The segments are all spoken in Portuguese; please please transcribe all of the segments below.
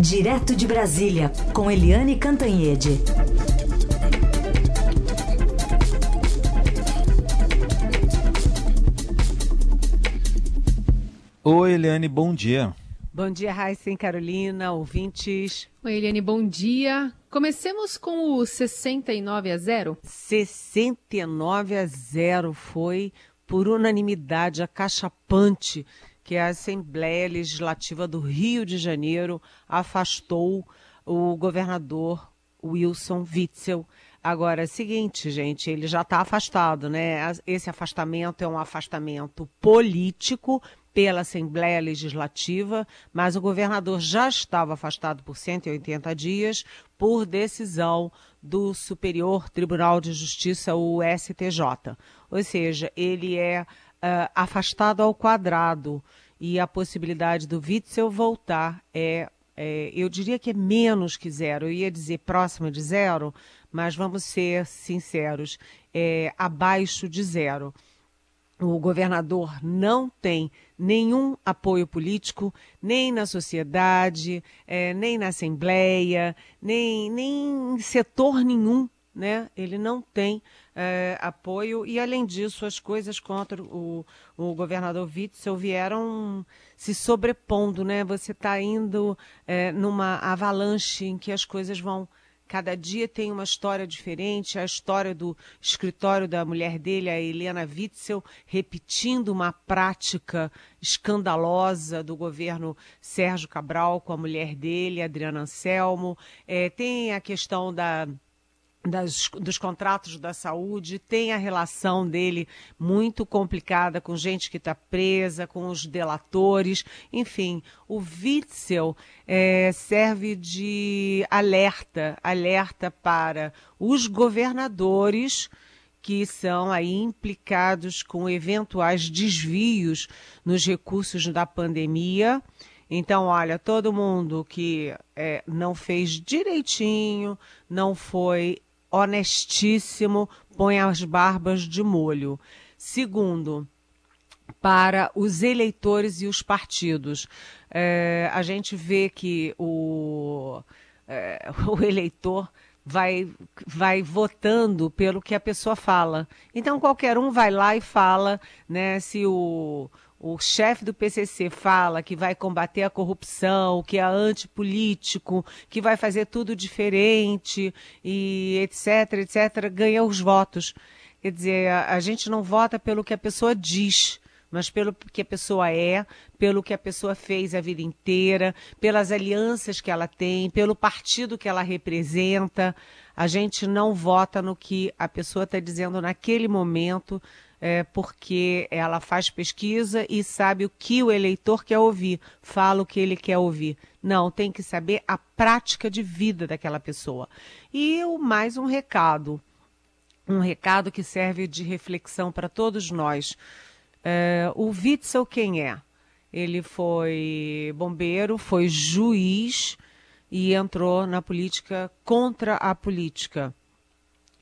Direto de Brasília, com Eliane Cantanhede. Oi, Eliane, bom dia. Bom dia, Raíssa e Carolina, ouvintes. Oi, Eliane, bom dia. Comecemos com o 69 a 0. 69 a 0 foi, por unanimidade, acachapante que a Assembleia Legislativa do Rio de Janeiro afastou o governador Wilson Witzel. Agora, é seguinte, gente, ele já está afastado, né? Esse afastamento é um afastamento político pela Assembleia Legislativa, mas o governador já estava afastado por 180 dias por decisão do Superior Tribunal de Justiça, o STJ. Ou seja, ele é uh, afastado ao quadrado e a possibilidade do Witzel voltar é, é, eu diria que é menos que zero, eu ia dizer próxima de zero, mas vamos ser sinceros, é abaixo de zero. O governador não tem nenhum apoio político, nem na sociedade, é, nem na Assembleia, nem, nem em setor nenhum né? Ele não tem é, apoio e, além disso, as coisas contra o, o governador Witzel vieram se sobrepondo, né? Você está indo é, numa avalanche em que as coisas vão Cada dia tem uma história diferente. A história do escritório da mulher dele, a Helena Witzel, repetindo uma prática escandalosa do governo Sérgio Cabral com a mulher dele, Adriana Anselmo. É, tem a questão da das, dos contratos da saúde, tem a relação dele muito complicada com gente que está presa, com os delatores, enfim, o Witzel é, serve de alerta, alerta para os governadores que são aí implicados com eventuais desvios nos recursos da pandemia. Então, olha, todo mundo que é, não fez direitinho, não foi honestíssimo, põe as barbas de molho. Segundo, para os eleitores e os partidos. É, a gente vê que o, é, o eleitor vai, vai votando pelo que a pessoa fala. Então, qualquer um vai lá e fala né, se o, o chefe do PCC fala que vai combater a corrupção, que é antipolítico, que vai fazer tudo diferente e etc, etc, ganha os votos. Quer dizer, a, a gente não vota pelo que a pessoa diz, mas pelo que a pessoa é, pelo que a pessoa fez a vida inteira, pelas alianças que ela tem, pelo partido que ela representa. A gente não vota no que a pessoa está dizendo naquele momento, é, porque ela faz pesquisa e sabe o que o eleitor quer ouvir, fala o que ele quer ouvir. Não, tem que saber a prática de vida daquela pessoa. E mais um recado, um recado que serve de reflexão para todos nós. É, o Witzel quem é? Ele foi bombeiro, foi juiz e entrou na política contra a política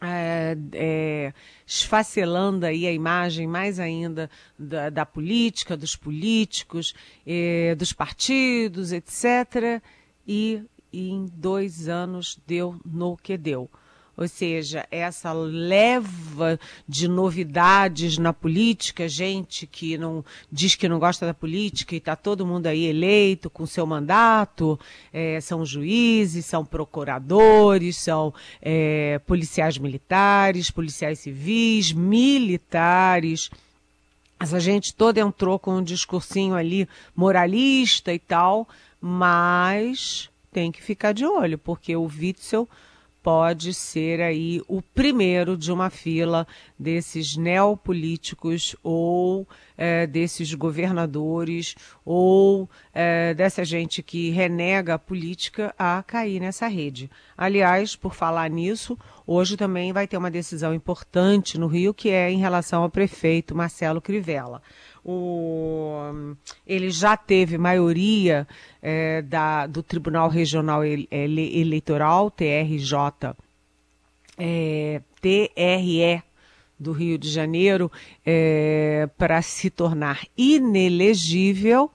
é, é, esfacelando aí a imagem mais ainda da, da política, dos políticos, é, dos partidos, etc. E, e em dois anos deu no que deu. Ou seja, essa leva de novidades na política, gente que não diz que não gosta da política e está todo mundo aí eleito com seu mandato, é, são juízes, são procuradores, são é, policiais militares, policiais civis, militares. Essa gente toda entrou com um discursinho ali moralista e tal, mas tem que ficar de olho, porque o Witzel pode ser aí o primeiro de uma fila desses neopolíticos ou é, desses governadores ou é, dessa gente que renega a política a cair nessa rede. Aliás, por falar nisso, hoje também vai ter uma decisão importante no Rio que é em relação ao prefeito Marcelo Crivella o, ele já teve maioria é, da, do Tribunal Regional Ele, Eleitoral, TRJ, é, TRE do Rio de Janeiro, é, para se tornar inelegível,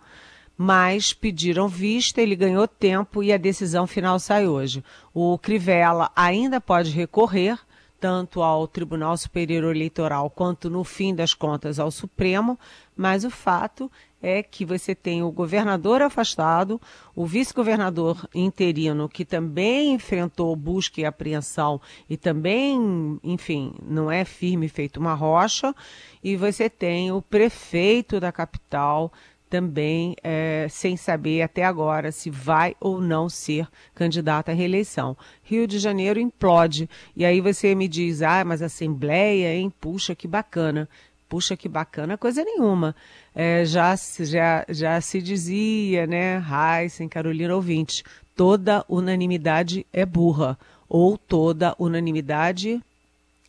mas pediram vista, ele ganhou tempo e a decisão final sai hoje. O Crivella ainda pode recorrer tanto ao Tribunal Superior Eleitoral quanto, no fim das contas, ao Supremo, mas o fato é que você tem o governador afastado, o vice-governador interino, que também enfrentou busca e apreensão e também, enfim, não é firme feito uma rocha, e você tem o prefeito da capital também é, sem saber até agora se vai ou não ser candidato à reeleição. Rio de Janeiro implode. E aí você me diz, ah, mas Assembleia, hein? Puxa, que bacana. Puxa, que bacana, coisa nenhuma. É, já, já, já se dizia, né, Heisen, Carolina Ouvinte, toda unanimidade é burra. Ou toda unanimidade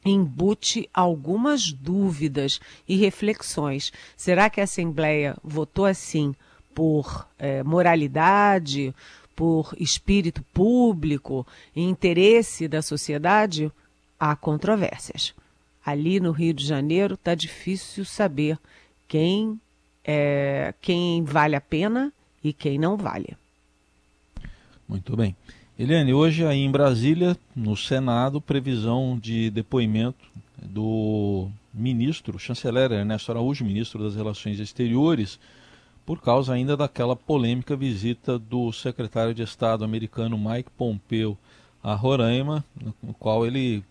embute algumas dúvidas e reflexões. Será que a Assembleia votou assim por é, moralidade, por espírito público e interesse da sociedade? Há controvérsias. Ali no Rio de Janeiro está difícil saber quem, é, quem vale a pena e quem não vale. Muito bem. Eliane, hoje aí em Brasília, no Senado, previsão de depoimento do ministro, chanceler Ernesto Araújo, ministro das Relações Exteriores, por causa ainda daquela polêmica visita do secretário de Estado americano Mike Pompeo a Roraima, no qual ele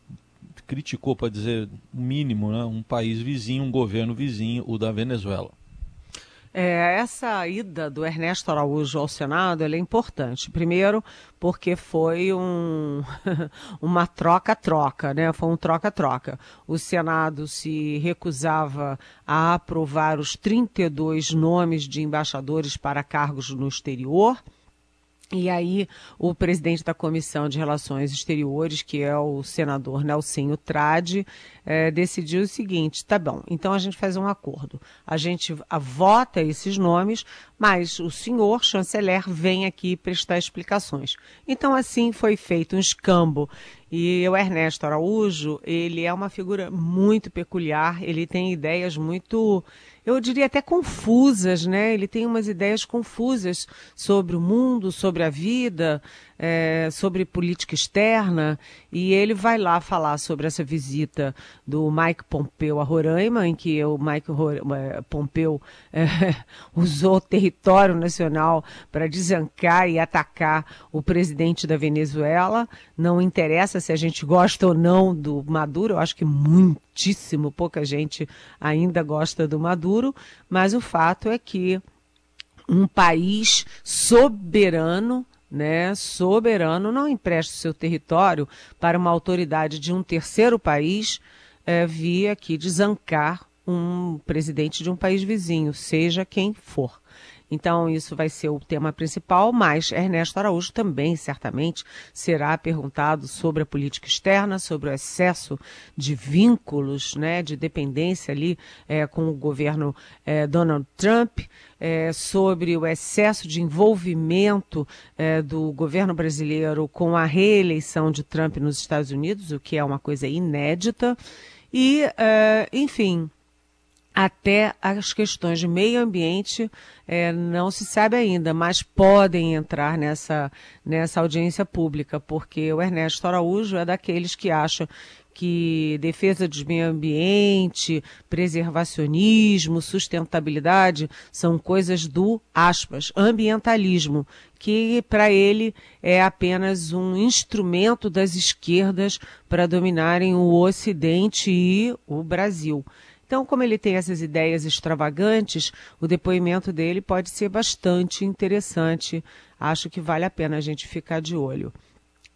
criticou, para dizer o mínimo, né, um país vizinho, um governo vizinho, o da Venezuela. É, essa ida do Ernesto Araújo ao Senado é importante. Primeiro, porque foi um, uma troca-troca, né? Foi um troca-troca. O Senado se recusava a aprovar os 32 nomes de embaixadores para cargos no exterior. E aí, o presidente da Comissão de Relações Exteriores, que é o senador Nelsinho Trade, é, decidiu o seguinte: tá bom, então a gente faz um acordo. A gente vota esses nomes, mas o senhor chanceler vem aqui prestar explicações. Então, assim foi feito um escambo. E o Ernesto Araújo, ele é uma figura muito peculiar, ele tem ideias muito eu diria até confusas, né? Ele tem umas ideias confusas sobre o mundo, sobre a vida, é, sobre política externa, e ele vai lá falar sobre essa visita do Mike Pompeu a Roraima, em que o Mike é, Pompeu é, usou o território nacional para desancar e atacar o presidente da Venezuela. Não interessa se a gente gosta ou não do Maduro, eu acho que muitíssimo pouca gente ainda gosta do Maduro, mas o fato é que um país soberano né, soberano não empresta o seu território para uma autoridade de um terceiro país é, vir aqui desancar um presidente de um país vizinho, seja quem for. Então, isso vai ser o tema principal, mas Ernesto Araújo também, certamente, será perguntado sobre a política externa, sobre o excesso de vínculos, né, de dependência ali é, com o governo é, Donald Trump, é, sobre o excesso de envolvimento é, do governo brasileiro com a reeleição de Trump nos Estados Unidos, o que é uma coisa inédita. E, é, enfim, até as questões de meio ambiente é, não se sabe ainda, mas podem entrar nessa, nessa audiência pública, porque o Ernesto Araújo é daqueles que acham que defesa do meio ambiente, preservacionismo, sustentabilidade são coisas do, aspas, ambientalismo, que para ele é apenas um instrumento das esquerdas para dominarem o Ocidente e o Brasil. Então, como ele tem essas ideias extravagantes, o depoimento dele pode ser bastante interessante. Acho que vale a pena a gente ficar de olho.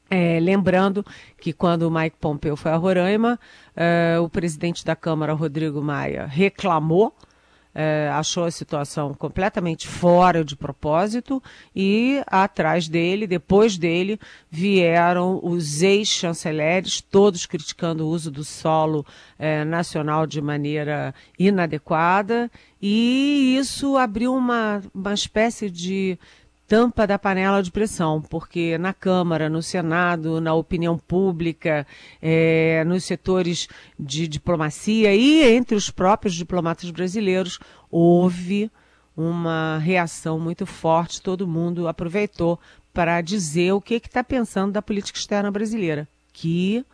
É, lembrando que quando o Mike Pompeu foi a Roraima, é, o presidente da Câmara, Rodrigo Maia, reclamou é, achou a situação completamente fora de propósito e atrás dele, depois dele, vieram os ex-chanceleres, todos criticando o uso do solo é, nacional de maneira inadequada, e isso abriu uma, uma espécie de tampa da panela de pressão, porque na Câmara, no Senado, na opinião pública, é, nos setores de diplomacia e entre os próprios diplomatas brasileiros, houve uma reação muito forte, todo mundo aproveitou para dizer o que está pensando da política externa brasileira, que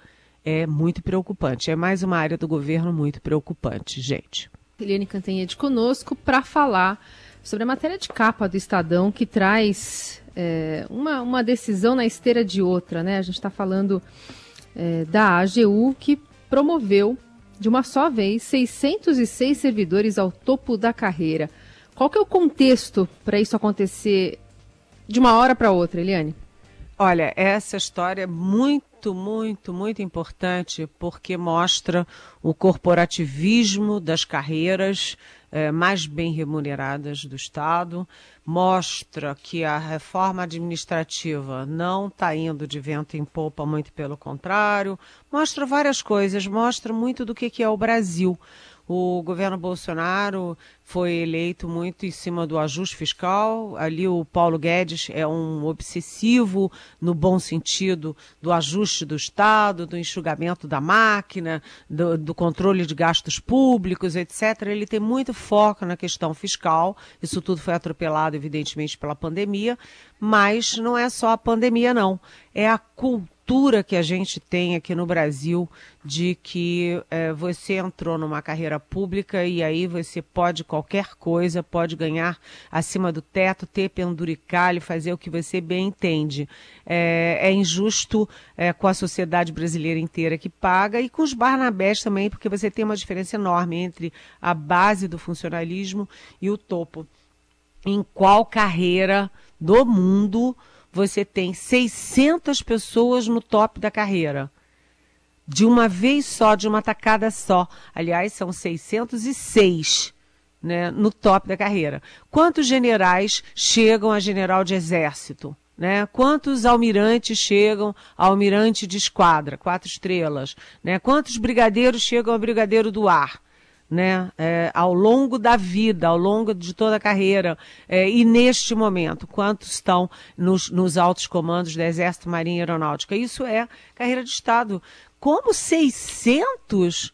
é muito preocupante. É mais uma área do governo muito preocupante, gente. Eliane Cantanhede conosco para falar sobre a matéria de capa do Estadão, que traz é, uma, uma decisão na esteira de outra. Né? A gente está falando é, da AGU, que promoveu de uma só vez 606 servidores ao topo da carreira. Qual que é o contexto para isso acontecer de uma hora para outra, Eliane? Olha, essa história é muito, muito, muito importante porque mostra o corporativismo das carreiras eh, mais bem remuneradas do Estado, mostra que a reforma administrativa não está indo de vento em popa, muito pelo contrário, mostra várias coisas, mostra muito do que, que é o Brasil. O governo Bolsonaro foi eleito muito em cima do ajuste fiscal. Ali o Paulo Guedes é um obsessivo, no bom sentido, do ajuste do Estado, do enxugamento da máquina, do, do controle de gastos públicos, etc. Ele tem muito foco na questão fiscal. Isso tudo foi atropelado, evidentemente, pela pandemia. Mas não é só a pandemia, não. É a cultura cultura que a gente tem aqui no Brasil de que é, você entrou numa carreira pública e aí você pode qualquer coisa, pode ganhar acima do teto, ter penduricalho, fazer o que você bem entende. É, é injusto é, com a sociedade brasileira inteira que paga e com os Barnabés também, porque você tem uma diferença enorme entre a base do funcionalismo e o topo. Em qual carreira do mundo você tem 600 pessoas no top da carreira. De uma vez só, de uma tacada só. Aliás, são 606 né, no top da carreira. Quantos generais chegam a general de exército? Né? Quantos almirantes chegam a almirante de esquadra, quatro estrelas? Né? Quantos brigadeiros chegam a brigadeiro do ar? Né, é, ao longo da vida, ao longo de toda a carreira, é, e neste momento, quantos estão nos, nos altos comandos do Exército, Marinha e Aeronáutica? Isso é carreira de Estado. Como 600,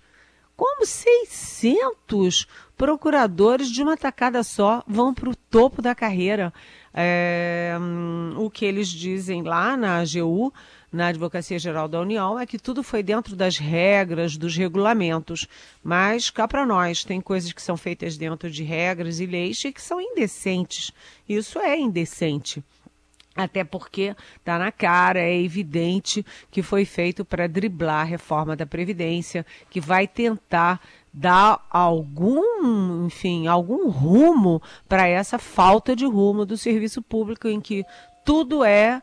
como 600 procuradores de uma tacada só vão para o topo da carreira? É, hum, o que eles dizem lá na AGU na Advocacia Geral da União é que tudo foi dentro das regras, dos regulamentos. Mas cá para nós, tem coisas que são feitas dentro de regras e leis e que são indecentes. Isso é indecente. Até porque está na cara, é evidente que foi feito para driblar a reforma da Previdência, que vai tentar dar algum, enfim, algum rumo para essa falta de rumo do serviço público em que tudo é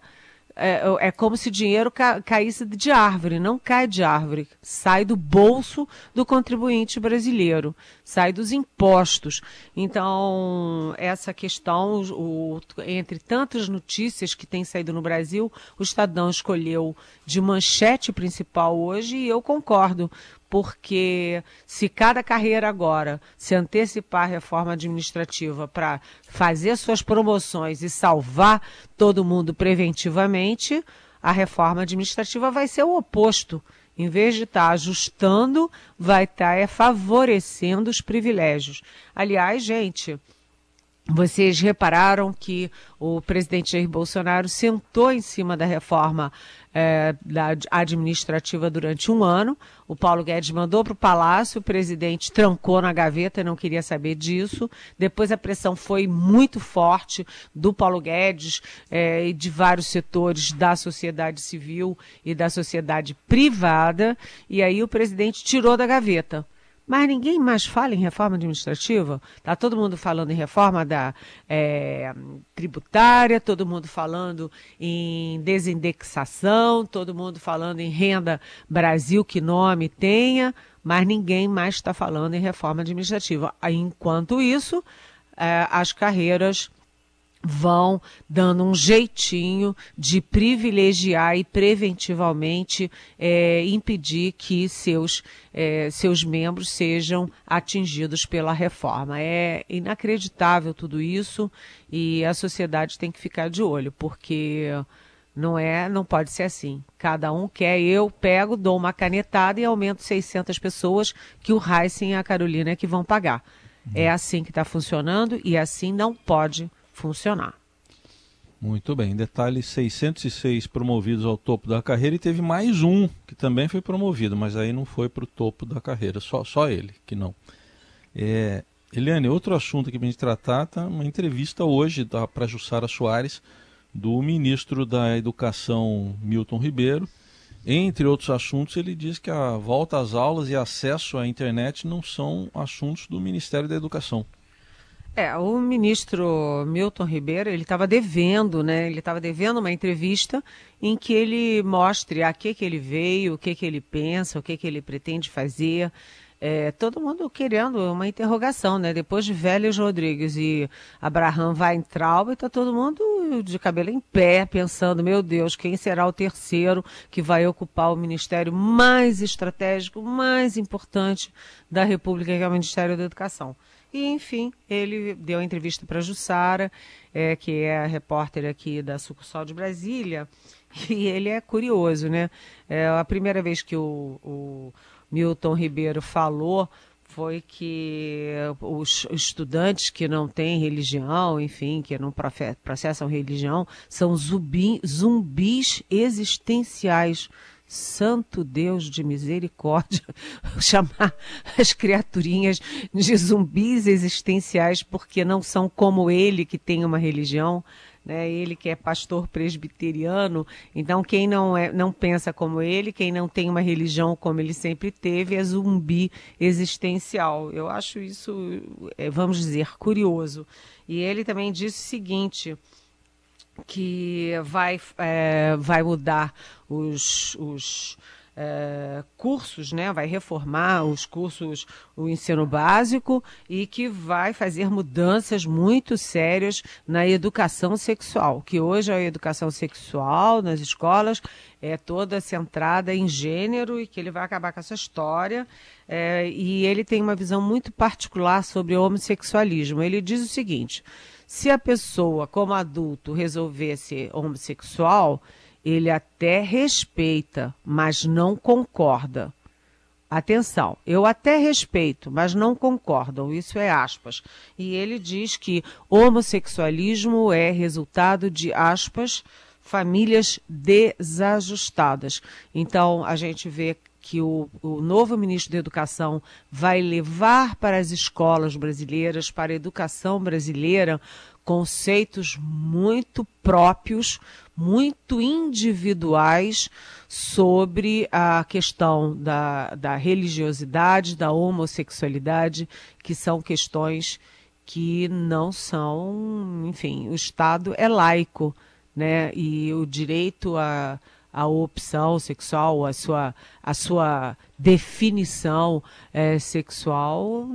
é, é como se dinheiro ca, caísse de árvore, não cai de árvore, sai do bolso do contribuinte brasileiro, sai dos impostos. Então, essa questão, o, entre tantas notícias que têm saído no Brasil, o Estadão escolheu de manchete principal hoje e eu concordo, porque se cada carreira agora se antecipar à reforma administrativa para fazer suas promoções e salvar todo mundo preventivamente, a reforma administrativa vai ser o oposto. Em vez de estar tá ajustando, vai estar tá, é, favorecendo os privilégios. Aliás, gente, vocês repararam que o presidente Jair Bolsonaro sentou em cima da reforma é, da administrativa durante um ano. O Paulo Guedes mandou para o Palácio, o presidente trancou na gaveta não queria saber disso. Depois a pressão foi muito forte do Paulo Guedes é, e de vários setores da sociedade civil e da sociedade privada. E aí o presidente tirou da gaveta mas ninguém mais fala em reforma administrativa. Está todo mundo falando em reforma da é, tributária, todo mundo falando em desindexação, todo mundo falando em renda Brasil, que nome tenha, mas ninguém mais está falando em reforma administrativa. Enquanto isso, é, as carreiras vão dando um jeitinho de privilegiar e preventivamente é, impedir que seus, é, seus membros sejam atingidos pela reforma. É inacreditável tudo isso e a sociedade tem que ficar de olho, porque não é, não pode ser assim. Cada um quer, eu pego, dou uma canetada e aumento 600 pessoas que o Heisen e a Carolina é que vão pagar. É assim que está funcionando e assim não pode funcionar. Muito bem. Detalhe: 606 promovidos ao topo da carreira e teve mais um que também foi promovido, mas aí não foi para o topo da carreira, só, só ele que não. É, Eliane, outro assunto que a gente tratar, tá uma entrevista hoje para Jussara Soares, do ministro da Educação Milton Ribeiro. Entre outros assuntos, ele diz que a volta às aulas e acesso à internet não são assuntos do Ministério da Educação. É, o ministro Milton Ribeiro, ele estava devendo, né? Ele estava devendo uma entrevista em que ele mostre a que, que ele veio, o que, que ele pensa, o que, que ele pretende fazer. É, todo mundo querendo uma interrogação, né? Depois de Vélez Rodrigues e Abraham Weintraub, está todo mundo de cabelo em pé, pensando, meu Deus, quem será o terceiro que vai ocupar o ministério mais estratégico, mais importante da República, que é o Ministério da Educação. E, enfim, ele deu entrevista para a Jussara, é, que é a repórter aqui da sucursal de Brasília, e ele é curioso, né? É a primeira vez que o, o Milton Ribeiro falou foi que os estudantes que não têm religião, enfim, que não processam religião, são zumbi, zumbis existenciais Santo Deus de misericórdia, chamar as criaturinhas de zumbis existenciais porque não são como ele que tem uma religião, né? Ele que é pastor presbiteriano. Então quem não é, não pensa como ele, quem não tem uma religião como ele sempre teve, é zumbi existencial. Eu acho isso, é, vamos dizer, curioso. E ele também disse o seguinte que vai, é, vai mudar os, os é, cursos, né? vai reformar os cursos, o ensino básico e que vai fazer mudanças muito sérias na educação sexual, que hoje a educação sexual nas escolas é toda centrada em gênero e que ele vai acabar com essa história. É, e ele tem uma visão muito particular sobre o homossexualismo. Ele diz o seguinte se a pessoa, como adulto, resolver ser homossexual, ele até respeita, mas não concorda. Atenção, eu até respeito, mas não concordam, isso é aspas. E ele diz que homossexualismo é resultado de aspas, famílias desajustadas. Então, a gente vê que o, o, novo ministro da Educação vai levar para as escolas brasileiras, para a educação brasileira, conceitos muito próprios, muito individuais sobre a questão da, da religiosidade, da homossexualidade, que são questões que não são, enfim, o Estado é laico, né? E o direito a a opção sexual, a sua, a sua definição é, sexual,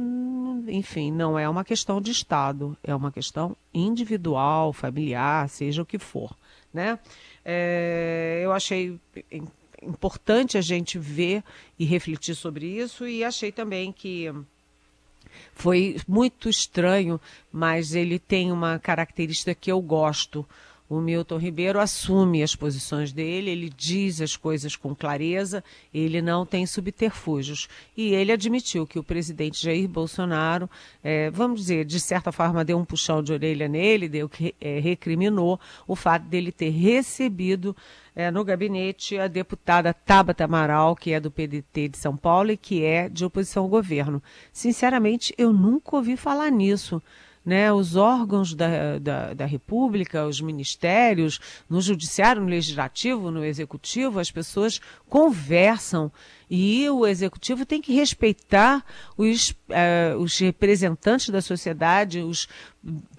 enfim, não é uma questão de Estado, é uma questão individual, familiar, seja o que for. Né? É, eu achei importante a gente ver e refletir sobre isso e achei também que foi muito estranho, mas ele tem uma característica que eu gosto o Milton Ribeiro assume as posições dele, ele diz as coisas com clareza, ele não tem subterfúgios. E ele admitiu que o presidente Jair Bolsonaro, é, vamos dizer, de certa forma deu um puxão de orelha nele, deu é, recriminou o fato dele ter recebido é, no gabinete a deputada Tabata Amaral, que é do PDT de São Paulo e que é de oposição ao governo. Sinceramente, eu nunca ouvi falar nisso né, os órgãos da, da, da, República, os ministérios, no Judiciário, no Legislativo, no Executivo, as pessoas conversam e o Executivo tem que respeitar os, eh, os representantes da sociedade, os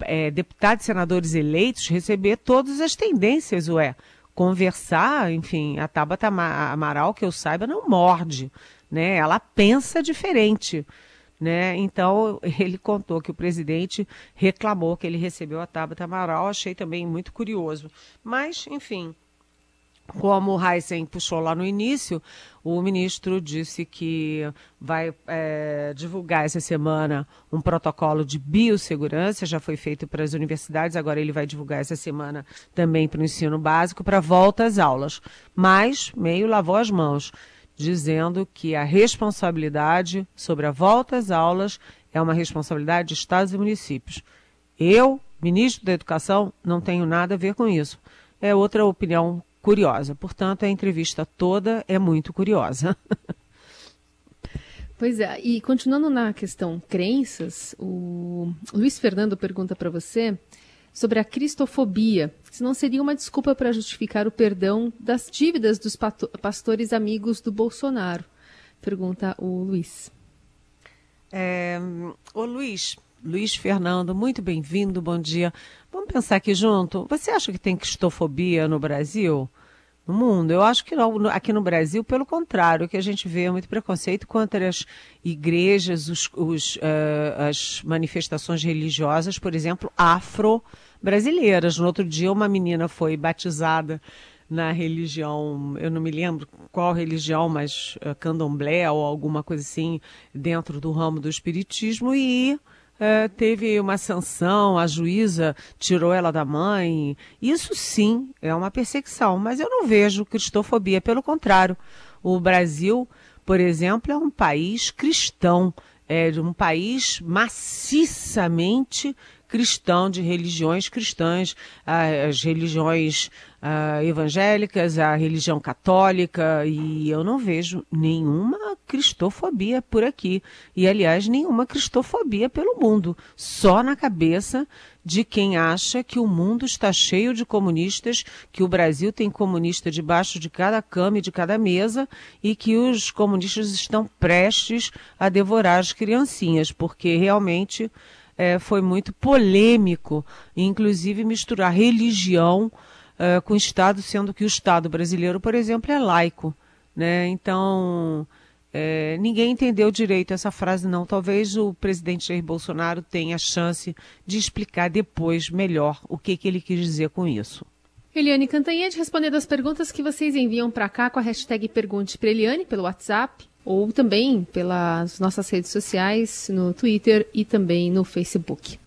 eh, deputados e senadores eleitos, receber todas as tendências, ué. Conversar, enfim, a Tabata Amaral, que eu saiba, não morde, né? Ela pensa diferente. Né? Então, ele contou que o presidente reclamou que ele recebeu a Tabata Amaral, achei também muito curioso. Mas, enfim, como o Heisen puxou lá no início, o ministro disse que vai é, divulgar essa semana um protocolo de biossegurança, já foi feito para as universidades, agora ele vai divulgar essa semana também para o ensino básico, para volta às aulas. Mas meio lavou as mãos dizendo que a responsabilidade sobre a volta às aulas é uma responsabilidade de estados e municípios. Eu, ministro da Educação, não tenho nada a ver com isso. É outra opinião curiosa. Portanto, a entrevista toda é muito curiosa. Pois é, e continuando na questão crenças, o Luiz Fernando pergunta para você sobre a cristofobia, se não seria uma desculpa para justificar o perdão das dívidas dos pastores amigos do Bolsonaro? Pergunta o Luiz. É, ô Luiz, Luiz Fernando, muito bem-vindo, bom dia. Vamos pensar aqui junto. Você acha que tem cristofobia no Brasil? No mundo. Eu acho que aqui no Brasil, pelo contrário, o que a gente vê é muito preconceito contra as igrejas, os, os, uh, as manifestações religiosas, por exemplo, afro-brasileiras. No outro dia, uma menina foi batizada na religião, eu não me lembro qual religião, mas uh, candomblé ou alguma coisa assim, dentro do ramo do espiritismo, e é, teve uma sanção, a juíza tirou ela da mãe. Isso sim é uma perseguição, mas eu não vejo cristofobia, pelo contrário. O Brasil, por exemplo, é um país cristão, é um país maciçamente cristão, de religiões cristãs, as religiões uh, evangélicas, a religião católica, e eu não vejo nenhuma cristofobia por aqui. E, aliás, nenhuma cristofobia pelo mundo. Só na cabeça de quem acha que o mundo está cheio de comunistas, que o Brasil tem comunista debaixo de cada cama e de cada mesa e que os comunistas estão prestes a devorar as criancinhas, porque realmente é, foi muito polêmico, inclusive misturar religião é, com Estado, sendo que o Estado brasileiro, por exemplo, é laico. Né? Então, é, ninguém entendeu direito essa frase, não. Talvez o presidente Jair Bolsonaro tenha chance de explicar depois melhor o que, que ele quis dizer com isso. Eliane Cantanhede respondendo as perguntas que vocês enviam para cá com a hashtag Pergunte para Eliane pelo WhatsApp ou também pelas nossas redes sociais, no Twitter e também no Facebook.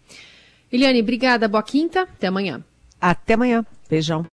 Eliane, obrigada, boa quinta, até amanhã. Até amanhã, beijão.